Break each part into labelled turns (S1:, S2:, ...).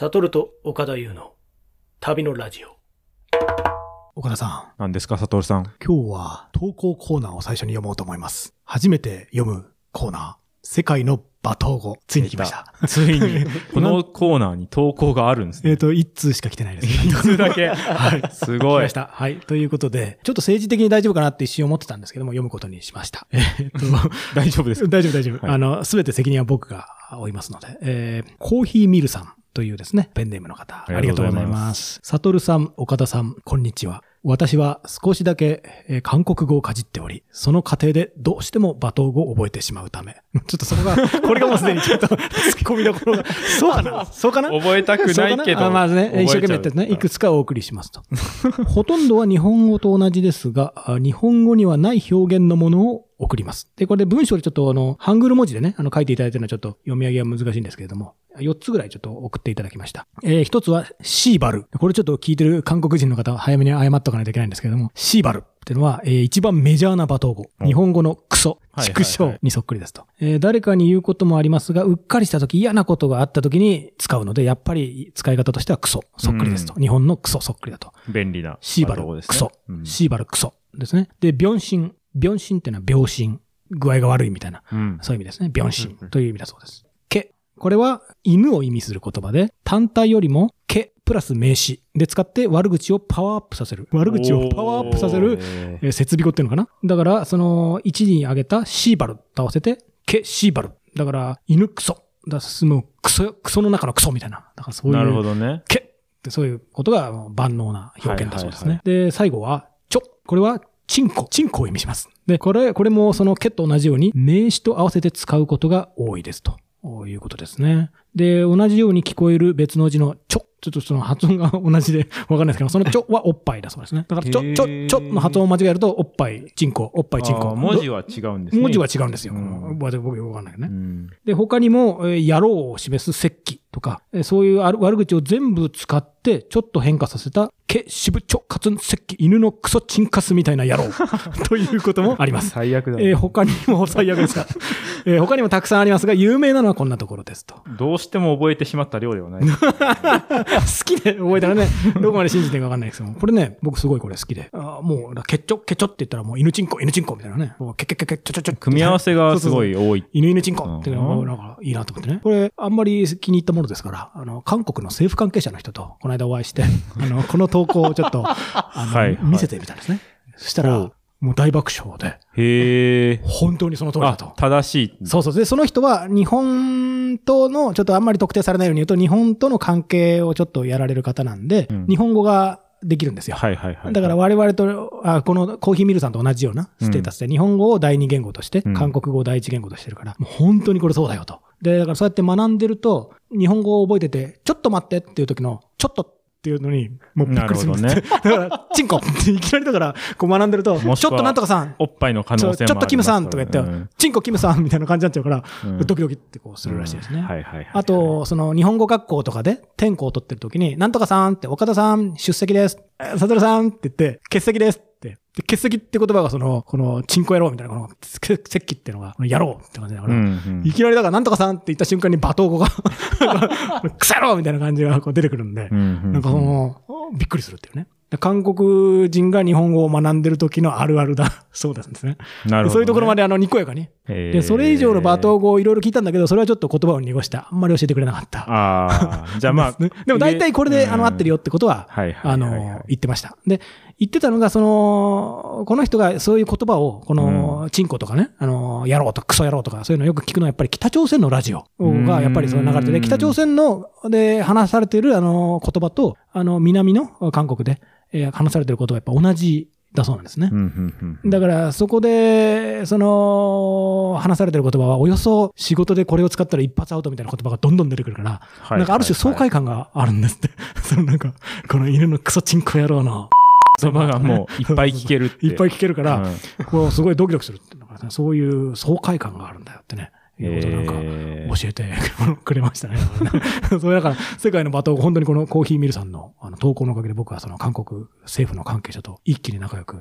S1: サトルと岡田優の旅のラジオ。
S2: 岡田さ
S3: 何ですか、サトルさん？
S2: ん、今日は投稿コーナーを最初に読もうと思います。初めて読むコーナー、世界の罵倒語、ついに来ました。
S3: ついに、このコーナーに投稿があるんですね。
S2: えっと、一通しか来てないです。
S3: 一通だけ。
S2: はい。
S3: すごい
S2: 来まし。た。はい。ということで、ちょっと政治的に大丈夫かなって一瞬思ってたんですけども、読むことにしました。えーっと、
S3: 大丈夫ですか？
S2: 大丈夫大丈夫。
S3: はい
S2: あの、すべて責任は僕が負いますので、えー、コーヒーミルさんというですね、ペンネームの方、ありがとうございます。サトルさん、岡田さん、こんにちは。私は少しだけ、えー韓国語をかじっており、その過程でどうしても罵倒語を覚えてしまうため。ちょっとそこが、これがもうすでにちょっと突っ込みどころが。そうかな？そうかな？
S3: 覚えたくないけど。
S2: な？あまあね、一生懸命やってね、いくつかお送りしますと。ほとんどは日本語と同じですが、あ日本語にはない表現のものを送ります。で、これで文章でちょっとあの、ハングル文字でね、あの、書いていただいてるのはちょっと読み上げは難しいんですけれども、4つぐらいちょっと送っていただきました。えー、1つはシーバル。これちょっと聞いてる韓国人の方は早めに謝っとかないといけないんですけれども、シーバルっていうのは、えー一番メジャーな罵倒語。日本語のクソ、畜生にそっくりですと。えー誰かに言うこともありますが、うっかりした時嫌なことがあった時に使うので、やっぱり使い方としてはクソ、そっくりですと。日本のクソそっくりだと。
S3: 便利な。
S2: シーバル、
S3: ね
S2: クソ、
S3: うん
S2: シーバル、クソですね。で、病心。病心っていうのは病心。具合が悪いみたいな。
S3: うん。
S2: そういう意味ですね。病心という意味だそうです。毛。これは犬を意味する言葉で、単体よりも毛プラス名詞で使って悪口をパワーアップさせる。悪口をパワーアップさせる、えー設備語っていうのかな？だから、その、1に挙げたシーバルと合わせて、毛シーバル。だから、犬クソ。だもう、クソ、クソの中のクソみたいな。だからそういう。
S3: なるほどね。
S2: けってそういうことが万能な表現だそうですね。
S3: はい
S2: で、最後は、ちょ。これは、チンコ。チンコを意味します。で、これ、これもそのけと同じように名詞と合わせて使うことが多いですと。いうことですね。で、同じように聞こえる別の字のちょ。ちょっとその発音が同じで わかんないですけど、そのちょはおっぱいだそうですね。だからちょ、ちょ、ちょの発音を間違えると、おっぱい、チンコ、おっぱい、チンコ。
S3: 文字は違うんですね。
S2: 文字は違うんですよ。
S3: うん
S2: 僕僕よくわかんないね。
S3: うん。
S2: で、他にも、えー野郎を示す説記とか、えーそういう悪悪口を全部使って、ちょっと変化させた、け、しぶちょ、かつん、説記、犬のクソチンカスみたいな野郎 ということもあります。
S3: 最悪だ。
S2: えー他にも 最悪ですか。えー他にもたくさんありますが、有名なのはこんなところですと。
S3: どうしても覚えてしまった量ではない。
S2: 好きで覚えたらね、どこまで信じていいかわかんないですけども、これね、僕すごいこれ好きで。あーもう、ケッチョ、ケチョって言ったらもう犬チンコ、犬チンコみたいなね。ケケケケチョチョチョ
S3: 組み合わせがすごい多い。
S2: 犬犬チンコっていうの
S3: うん
S2: が、なんかいいなと思ってね。これ、あんまり気に入ったものですから、あの、韓国の政府関係者の人と、この間お会いして、あの、この投稿をちょっと、あの、
S3: はいはい
S2: 見せてみたんですね。そしたら、もう大爆笑で、
S3: へえ。
S2: 本当にその通りだ
S3: あ
S2: と、。
S3: 正しい。
S2: そうそう。で、その人は日本との、ちょっとあんまり特定されないように言うと、日本との関係をちょっとやられる方なんで、
S3: うん
S2: 日本語ができるんですよ。
S3: はいはいはい。
S2: だから我々と、あこのコーヒーミルさんと同じようなステータスで、日本語を第二言語として、
S3: うん
S2: 韓国語を第一言語としてるから、もう本当にこれそうだよと。で、だからそうやって学んでると、日本語を覚えてて、ちょっと待ってっていう時の、ちょっとっていうのに、もうびっくりするんですって。だから、チンコっていきなりだから、こう学んでると、ちょっとなんとかさん、
S3: おっぱいの可能性もあ
S2: ちょっとキムさんとか言って、
S3: うん
S2: チンコキムさんみたいな感じになっちゃうから、
S3: うん
S2: ドキドキってこうするらしいですね。
S3: はいはいはい。
S2: あと、その日本語学校とかで天候を取ってる時に、なんとかさんって、岡田さん出席です。えサトルさんって言って、欠席です。で欠席って言葉がその、この、チンコ野郎みたいな、この、け席っていうのが、やろうって感じだから、
S3: うんうん
S2: いきなりだから、なんとかさんって言った瞬間に罵倒語が、くさ野郎みたいな感じがこう出てくるんで、
S3: うんうんうん
S2: なんかその、びっくりするっていうね。韓国人が日本語を学んでる時のあるあるだ。そうですね。
S3: なるほどね。
S2: そういうところまであの、にこやかに。で、それ以上の罵倒語をいろいろ聞いたんだけど、それはちょっと言葉を濁して、あんまり教えてくれなかった。
S3: ああ、じゃあまあ。
S2: ねでも大体これで、あの、合ってるよってことは、
S3: はいはい
S2: あ
S3: はいはい
S2: の、言ってました。で、言ってたのが、その、この人がそういう言葉を、この、チンコとかね、あの、野郎とかクソ野郎とか、そういうのをよく聞くのは、やっぱり北朝鮮のラジオが、やっぱりその流れてて、
S3: うん
S2: 北朝鮮の、で話されている、あの、言葉と、あの、南の韓国で、えー話されている言葉はやっぱ同じだそうなんですね。だから、そこで、その、話されてる言葉は、およそ仕事でこれを使ったら一発アウトみたいな言葉がどんどん出てくるから、
S3: はい。
S2: なんかある種爽快感があるんですって。そのなんか、この犬のクソチンコ野郎の、
S3: 言葉がもういっぱい聞けるって。
S2: いっぱい聞けるから、
S3: うん
S2: こう、すごいドキドキするっていうのがね、そういう爽快感があるんだよってね。いうことをなんか、
S3: へ
S2: 教えてくれましたね。それだから、世界の罵倒、本当にこのコーヒーミルさんのあの投稿のおかげで僕はその韓国政府の関係者と一気に仲良く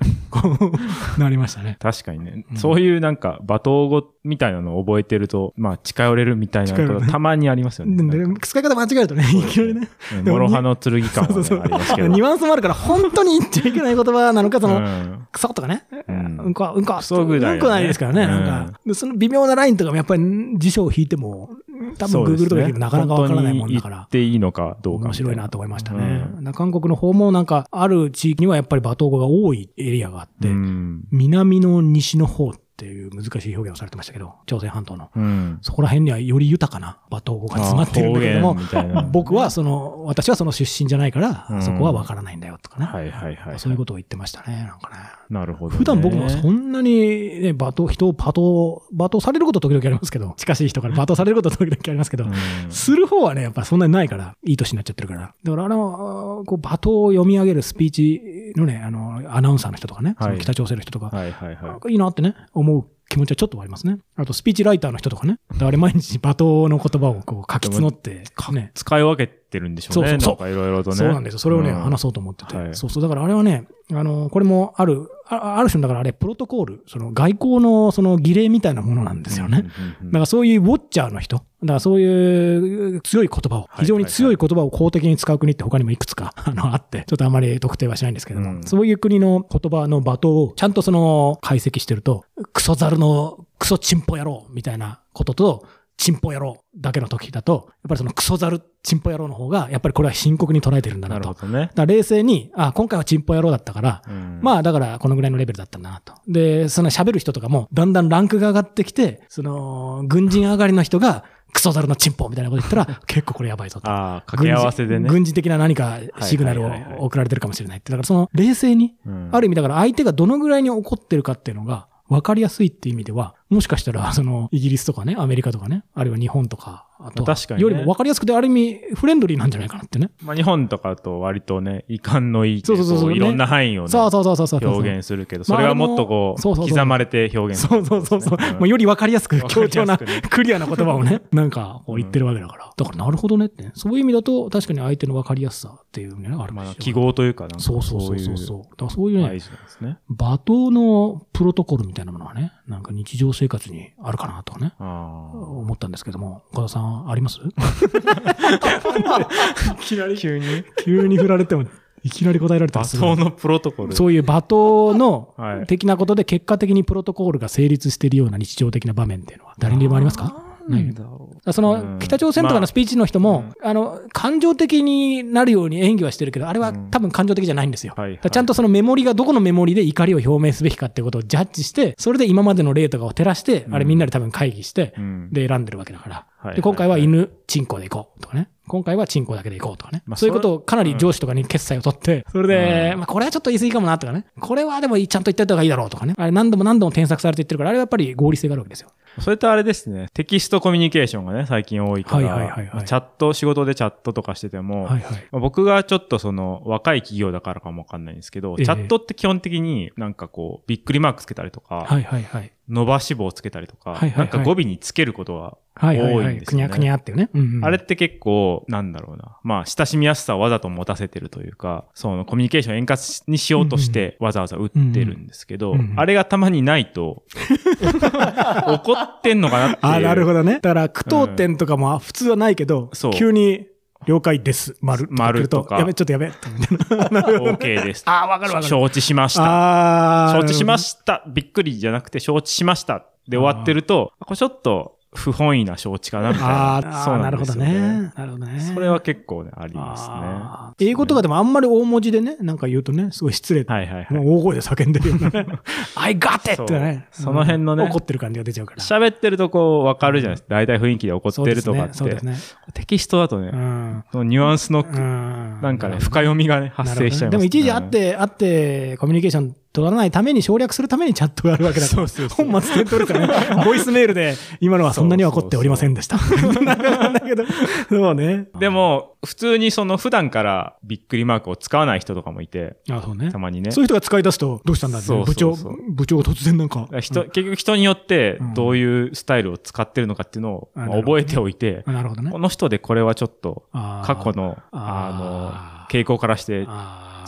S2: なりましたね。
S3: 確かにね、
S2: うん
S3: そういうなんか、罵倒語みたいなのを覚えてると、まあ、近寄れるみたいなことたまにありますよね。
S2: で
S3: なんか
S2: 使い方間違えるとね、いきなりね。
S3: 諸刃の剣感はね、ありますけど。
S2: ニュアンスもあるから、本当に言っちゃいけない言葉なのか、その、
S3: うん
S2: クソとかね。
S3: う
S2: うんんこは、うんこは、うんこないですからね。なんか、でその微妙なラインとかもやっぱり辞書を引いても、多分 Google とかでなかなかわからないもんだから
S3: 本当に言っ。ていいのかどうか
S2: 面白いなと思いましたね。
S3: うん
S2: な韓国の方もなんか、ある地域にはやっぱり罵倒語が多いエリアがあって、
S3: うん。
S2: 南の西の方っていう難しい表現をされてましたけど、朝鮮半島の。
S3: うん。
S2: そこら辺にはより豊かな罵倒語が詰まってるんだけども僕はその、私はその出身じゃないから、
S3: うん
S2: そこはわからないんだよとかね。
S3: はいはいはい。
S2: そういうことを言ってましたね、なんかね。
S3: なるほど、ね。
S2: 普段僕もそんなにね、罵倒、人を罵倒、罵倒されること時々ありますけど、近しい人から罵倒されること時々ありますけど、
S3: うん
S2: する方はね、やっぱそんなにないから、いい年になっちゃってるから。だからあの、こう、罵倒を読み上げるスピーチのね、あの、アナウンサーの人とかね、
S3: はい
S2: その北朝鮮の人とか、
S3: はいはいはい。
S2: いいなってね、思う気持ちはちょっとありますね。あと、スピーチライターの人とかね。あれ毎日罵倒の言葉をこう書き募って、ね。
S3: 使い分けてるんでしょうね。
S2: そうそうそう
S3: なんかいろいろとね。
S2: そうなんですよ。それをね、
S3: うん
S2: 話そうと思ってて、
S3: はい
S2: そうそう。だからあれはね、あの、これもある、あある種だからあれ、プロトコール、その外交のその儀礼みたいなものなんですよね。。だからそういうウォッチャーの人、だからそういう強い言葉を、
S3: い
S2: 非常に強い言葉を公的に使う国って他にもいくつか あのあって、ちょっとあまり特定はしないんですけども、
S3: うん
S2: そういう国の言葉の罵倒をちゃんとその解析してると、クソザルのクソチンポ野郎みたいなことと、チンポ野郎だけの時だと、やっぱりそのクソザル、チンポ野郎の方が、やっぱりこれは深刻に捉えてるんだなと。
S3: なるほどね
S2: だ。から冷静に、あ、今回はチンポ野郎だったから、
S3: うん
S2: まあだからこのぐらいのレベルだったなと。で、その喋る人とかもだんだんランクが上がってきて、その軍人上がりの人がクソザルのチンポみたいなこと言ったら 結構これやばいぞと。
S3: ああ、掛け合わせでね。
S2: 軍事的な何かシグナルを送られてるかもしれないって。だからその冷静に、
S3: うん
S2: ある意味だから相手がどのぐらいに怒ってるかっていうのが分かりやすいっていう意味では、もしかしたらそのイギリスとかね、アメリカとかね、あるいは日本とか、あとは
S3: 確かにね
S2: よりも分かりやすくてある意味フレンドリーなんじゃないかなってね。
S3: まあ日本とかと割とね、遺憾のいい
S2: そうそうそうそう
S3: こいろんな範囲をね、
S2: そうそうそうそう。
S3: 表現するけど、それがもっとこう、刻まれて表現する
S2: そうそうそうそう。
S3: ん
S2: もうより分かりやすく、強調な、クリアな言葉をね、なんか、こう言ってるわけだから。だから、なるほどねってね。そういう意味だと、確かに相手の分かりやすさっていうね、ある
S3: まあ、記号というか、なんか
S2: そうそうそうそうそう。だからそういうね。罵倒のプロトコルみたいなものはね、なんか日常生活にあるかなとかね。思ったんですけども、岡田さん、あります？いきなり、
S3: 急に？
S2: 急に振られても、いきなり答えられたら
S3: 罵倒のプロトコル。
S2: そういう罵倒の
S3: はい。
S2: 的なことで結果的にプロトコールが成立しているような日常的な場面っていうのは誰にでもありますか？ない
S3: だろ
S2: その北朝鮮とかのスピーチの人も、あの、感情的になるように演技はしてるけど、あれは多分感情的じゃないんですよ。
S3: はいはい
S2: ちゃんとそのメモリがどこのメモリで怒りを表明すべきかっていうことをジャッジして、それで今までの例とかを照らして、あれみんなで多分会議して、
S3: うん
S2: で選んでるわけだから。
S3: はい
S2: で、今回は犬、チンコで行こうとかね。今回はチンコだけで行こうとかね。
S3: まあ
S2: そういうことをかなり上司とかに決裁を取って、それで、まあこれはちょっと言い過ぎかもなとかね。これはでもちゃんと言った方がいいだろうとかね。あれ何度も何度も添削されて言ってるから、あれはやっぱり合理性があるわけですよ。
S3: それとあれですね、テキストコミュニケーションがね、最近多いから、
S2: はいはいはいはい
S3: チャット、仕事でチャットとかしてても、
S2: はいはい。
S3: まあ僕がちょっとその若い企業だからかもわかんないんですけど、
S2: ええ
S3: チャットって基本的になんかこう、びっくりマークつけたりとか、
S2: はいはいはい。
S3: 伸ばし棒つけたりとか、
S2: はいはいはい
S3: なんか語尾につけることが
S2: はいはいはい。
S3: 多いんですよね。
S2: くにゃくにゃっていうね。うんうん
S3: あれって結構、なんだろうな。まあ、親しみやすさをわざと持たせてるというか、そのコミュニケーションを円滑にしようとしてわざわざ打ってるんですけど、
S2: うんうん
S3: あれがたまにないと、怒ってんのかなっていう。
S2: あ、なるほどね。だから、句読点とかも普通はないけど、急に、了解です、丸と
S3: 丸とか
S2: やべ、ちょっとやべ。
S3: OK です。
S2: あーわかるわかる
S3: 承知しました。承知しました。びっくりじゃなくて、承知しました。で終わってると、これちょっと不本意な承知かなみたい
S2: あ
S3: な。
S2: ーあー、
S3: そうな
S2: るほど
S3: ね。
S2: ね。なるほどね。
S3: それは結構ね、ありますね。
S2: 英語とかでもあんまり大文字でね、なんか言うとね、すごい失礼。
S3: はいはいはい。
S2: もう大声で叫んでるようなね。I got it! ってね。
S3: その辺のね
S2: 怒ってる感じが出ちゃうから。
S3: 喋ってるとこう、わかるじゃないですか。大体雰囲気で怒ってるとかって。
S2: そうですね。
S3: テキストだとね
S2: そ
S3: のニュアンスの、
S2: うん
S3: なんかね、深読みがね、発生しちゃいます、
S2: でも一時会って、会って、コミュニケーション取らないために省略するためにチャットがあるわけだから。
S3: そうそうそう
S2: 本末転倒ですからね。ボイスメールで、今のはそんなには怒っておりませんでした。なんだけど、そうね。
S3: でも、普通にその普段からびっくりマークを使わない人とかもいて、
S2: あ、そうね
S3: た。まにね。
S2: そういう人が使い出すと、どうしたんだって
S3: そう
S2: 部長部長が突然なんか。
S3: 人結局人によってどういうスタイルを使ってるのかっていうのを覚えておいて、
S2: あなるほどね
S3: こ。の人でこれはちょっと過去の、
S2: あ
S3: の、傾向からして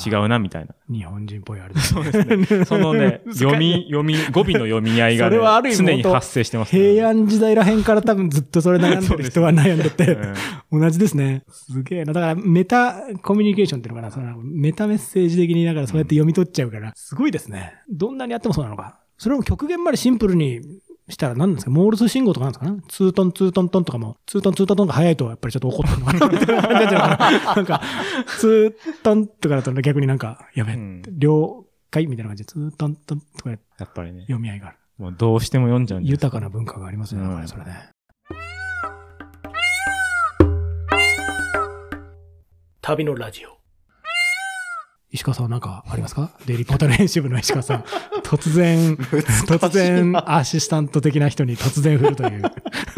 S3: 違うなみたいな。
S2: 日本人っぽいあれ ですね。
S3: そのね、読み、読み、語尾の読み合いが、ね
S2: それはある意味
S3: 常に発生してます、ね。
S2: 平安時代らへんから多分ずっとそれ悩んでる人は悩んでて、同じですね。すげえな。だからメタコミュニケーションっていうのかな、そのメタメッセージ的にだからそうやって読み取っちゃうから、すごいですね。どんなにやってもそうなのか。それも極限までシンプルにしたら何なんですか？モールス信号とかなんですかね？ツートンツートントンとかも、ツートンツートントンが早いとやっぱりちょっと怒ってるのかな。みたいな感じになっちゃうのかななんか、ツートンとかだと逆になんか、やべえ、
S3: うん。
S2: 了解みたいな感じで、ツートントンとか
S3: やっぱりね、
S2: 読み合いがある。
S3: もうどうしても読んじゃうんです
S2: 豊かな文化がありますね、
S3: うん。
S2: だからそれね。
S1: 旅のラジオ。
S2: 石川さんは何かありますか？デイリーポータル編集部の石川さん。突然、突然アシスタント的な人に突然振るという。わ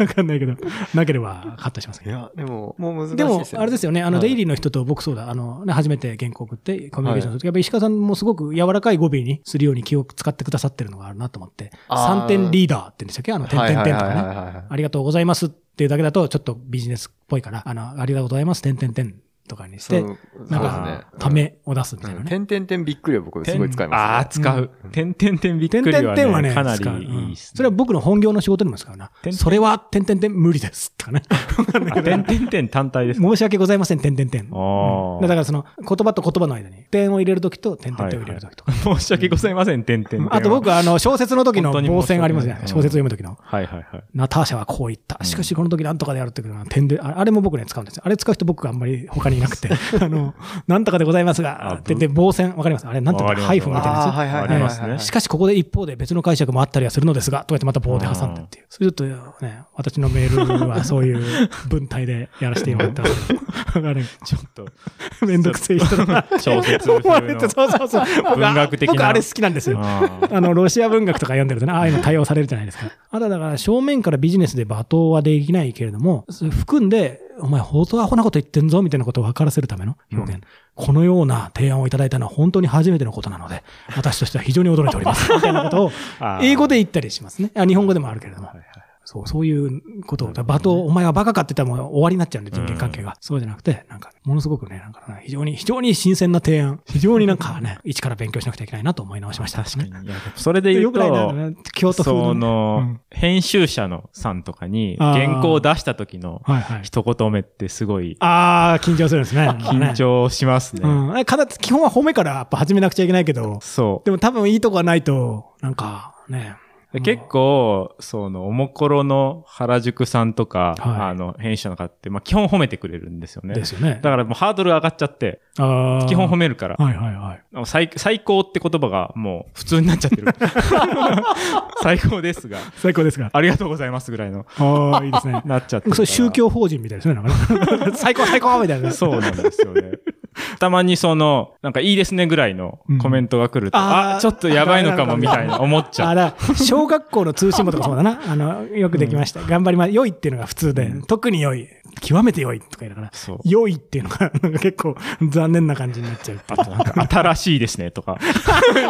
S2: かんないけど、なければカットしますけど。
S4: いや、でも、もう難しい
S2: で
S4: ね。
S2: あれですよね、あの、
S4: はい
S2: デイリーの人と僕そうだ、あの、ね、初めて原稿送ってコミュニケーションするとき、やっぱ石川さんもすごく柔らかい語尾にするように気を使ってくださってるのがあるなと思って、
S4: あー
S2: 3点リーダーって言うんでしたっけ？あの、点々点とかね。
S4: はいはいはいはいはい
S2: ありがとうございますっていうだけだと、ちょっとビジネスっぽいから、あの、ありがとうございます、点々点とかにして、なんか、ためを出すみたいな
S4: うん
S2: ね。
S4: 点々点びっくりは僕すごい使います、ね。
S3: ああ、使う。点々点びっく
S2: 点
S3: りはね、
S2: 々点はね、
S3: かな
S2: 使う
S3: りいい
S2: それは僕の本業の仕事にもですからな。それは、点々点無理です。とかね。
S3: あ点々点単体ですか？
S2: 申し訳ございません、点々点。
S3: あー
S2: だからその、言葉と言葉の間に、点を入れるときと、点々点を入れるときとか。
S3: 申し訳ございません、点々点は。
S2: あと僕、あの、小説の時の
S3: 本当に
S2: 傍線ありますね小説読む時の。
S3: はいはいはい。
S2: ナターシャはこう言った。しかしこの時なんとかでやるっていうのは点で、ああれも僕ね使うんですよ。あれ使う人僕があんまり他にいなくて。あの、なんとかでございますが、
S3: あ
S2: って言って、傍線、わかります？あれ、なんとかハイフンみたいなやつ？
S4: あーはいはいはい
S3: ありますね
S2: しかしここで一方で別の解釈もあったりはするのですが、とか言ってまた棒で挟んでっていう。そういうちょっとね、私のメールはそういう文体でやらせてもら ってますけど。わかる。
S3: ちょっと、
S2: めんどくせえ人だな。
S3: 小説風の
S2: 思われてそうそうそう。僕
S3: 文学的な
S2: 僕あれ好きなんですよ。
S3: あ
S2: の、ロシア文学とか読んでるとね、ああいうの対応されるじゃないですか。あとはだから、正面からビジネスで罵倒はできないけれども、含んで、お前、本当アホなこと言ってんぞ、みたいなことを分からせるための表現。このような提案をいただいたのは本当に初めてのことなので、私としては非常に驚いております。みたいなことを 英語で言ったりしますね。あ日本語でもあるけれども。
S3: はいはい
S2: そう、そういうことを、罵倒、お前はバカかって言ったらもう終わりになっちゃうんで、人間関係が。そうじゃなくて、なんか、ものすごくね、なんかね、非常に、非常に新鮮な提案、非常になんかね、一から勉強しなくちゃいけないなと思い直しました、
S3: 確かに。それで言う
S2: よくないな
S3: と、
S2: ね、京都
S3: そ
S2: ね。
S3: の、
S2: うん
S3: 編集者のさんとかに原稿を出した時の。一言目ってすごい
S2: ああ、緊張するんですね。
S3: 緊張しますね。
S2: うん。基本は褒めからやっぱ始めなくちゃいけないけど、
S3: そう。
S2: でも多分いいとこがないと、なんかね。
S3: で結構、その、おもころの原宿さんとか、
S2: はい
S3: あの、編集者の方って、まあ、基本褒めてくれるんですよね。
S2: ですよね。
S3: だからもうハードル上がっちゃって、基本褒めるから、
S2: はいはいはい。
S3: 最最高って言葉がもう普通になっちゃってる。最高ですが、
S2: 最高ですが。
S3: ありがとうございますぐらいの、
S2: ああ、いいですね。
S3: なっちゃって。
S2: それ宗教法人みたいですね。なんかね 最高最高みたいな。
S3: そうなんですよね。たまにその、なんかいいですねぐらいのコメントが来ると、
S2: うんあー
S3: あちょっとやばいのかもみたいな 思っちゃう。
S2: あだ小学校の通信簿とかそうだな。あの、よくできました。頑張ります。良いっていうのが普通で、特に良い。極めて良いとか言いながら。良いっていうのが、結構残念な感じになっちゃう
S3: あとなんか新しいですねとか。
S2: で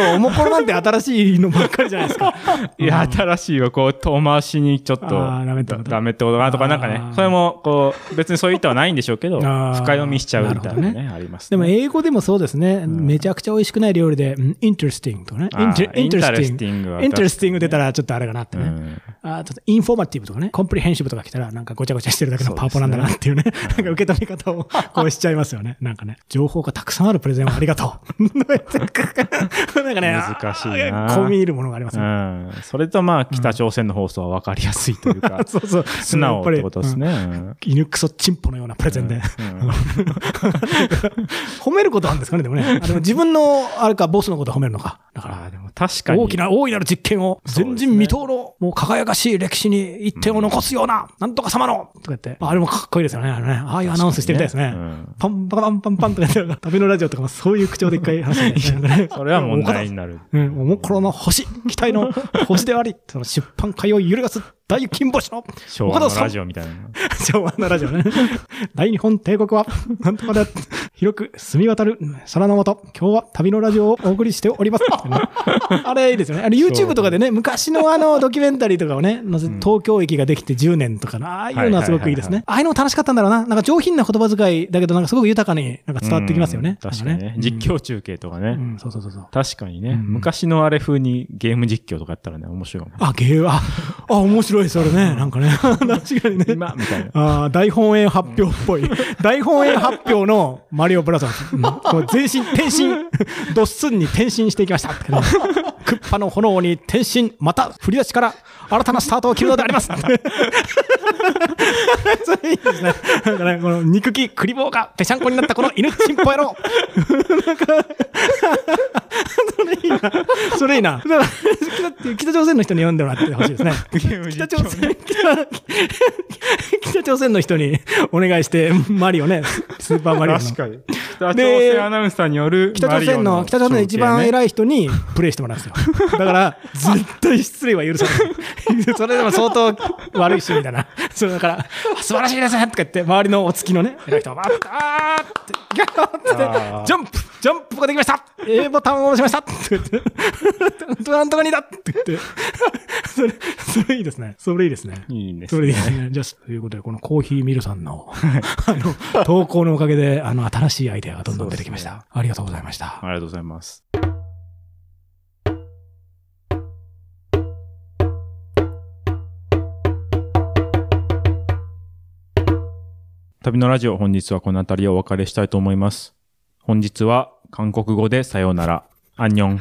S2: もおもころなんて新しいのばっかりじゃないですか。
S3: いや、新しいはこう遠回しにちょっと
S2: ダメってこと
S3: かなとかなんかねそれもこう別にそういう意図はないんでしょうけど、深読みしちゃうみたいなね、あります
S2: でも
S3: ね。
S2: 英語でもそうですね。めちゃくちゃ美味しくない料理で、うん interesting とかね。
S3: あー
S2: interesting。
S3: interesting は
S2: interesting 出たらちょっとあれかなってね。
S3: うん
S2: あーちょっとインフォーマティブとかね、コンプリヘンシブとか来たら、なんかごちゃごちゃしてるだけのパワポなんだなっていうね、なんか受け止め方をこうしちゃいますよね。なんかね、情報がたくさんあるプレゼンをありがとう。なんかね、
S3: 難しいな
S2: 込み入るものがあります
S3: う
S2: ね。
S3: ん。それとまあ、北朝鮮の放送は分かりやすいというか、
S2: そうそう。
S3: 素直ってことですね。うん
S2: うん犬クソチンポのようなプレゼンで。
S3: うん
S2: 褒めることなんですかね、でもね。あでも自分の、あれか、ボスのこと褒めるのか。だから
S3: でも確かに。
S2: 大きな、大いなる実験を、前人未到の、もう輝かかしい歴史に一点を残すような、なんとか様のとか言って、あれもかっこいいですよね。あのねああいうアナウンスしてみたいですね。
S3: うん
S2: パンパカパンパンパンとか言って、旅のラジオとかもそういう口調で一回話してみ。
S3: それは問題になる。
S2: うん、おもころの星、期待の星であり、その出版界を揺るがす大金星の
S3: 昭和のラジオみたいな。
S2: 昭和のラジオね。大日本帝国は、なんとかで、広く澄み渡る空の下、今日は旅のラジオをお送りしております。あれいいですよね。あれ YouTube とかでね、昔のあの ドキュメンタリーとかをね、東京駅ができて10年とかの、ああいうのはすごくいいですね。ああいうのも楽しかったんだろうな。なんか上品な言葉遣いだけど、なんかすごく豊かになんか伝わってきますよね。
S3: うん確かにね。実況中継とかね。
S2: うん、そうそうそうそう。
S3: 確かにね、
S2: うん
S3: 昔のあれ風にゲーム実況とかやったらね、面白い。
S2: あ、ゲー、あ、あ、面白い、それね。なんかね。確かにね。
S3: 今？みたいな。
S2: ああ、大本営発表っぽい。大本営発表のマリオブラザーズ。うんこう全身、転身、ドッスンに転身していきました。クッパの炎に転身、また振り出しから新たなスタートを切るのであります。それいいですね。なんかね、この憎きクリボーがぺしゃんこになったこの犬チンポ野郎。なんか、それいいな。それいいな。北北朝鮮の人に読んでもらってほしいですね。北朝鮮、北 北朝鮮の人にお願いして、マリオね、スーパーマリオの。
S3: 確かに。北朝鮮アナウンサーによる
S2: 北朝鮮の、北朝鮮の一番
S3: い。
S2: 偉い人にプレイしてもらうんですよ。だから、絶対失礼は許さない。それでも相当悪い趣味だな。そうだから、あ素晴らしいですねとか言って、周りのお付きのね、偉い人が、バーッあーって、ギャーってジャンプジャンプができました !A ボタンを押しましたって言って、なんとかにだって言って、それ、それいいですね。それいいですね。
S3: いいんです
S2: それでいいですね。じゃあ、ということで、このコーヒーミルさんの、あの、投稿のおかげで、あの、新しいアイデアがどんどん出てきました。ありがとうございました。
S3: ありがとうございます。旅のラジオ本日はこの辺りをお別れしたいと思います。本日は韓国語でさようなら。アンニョン。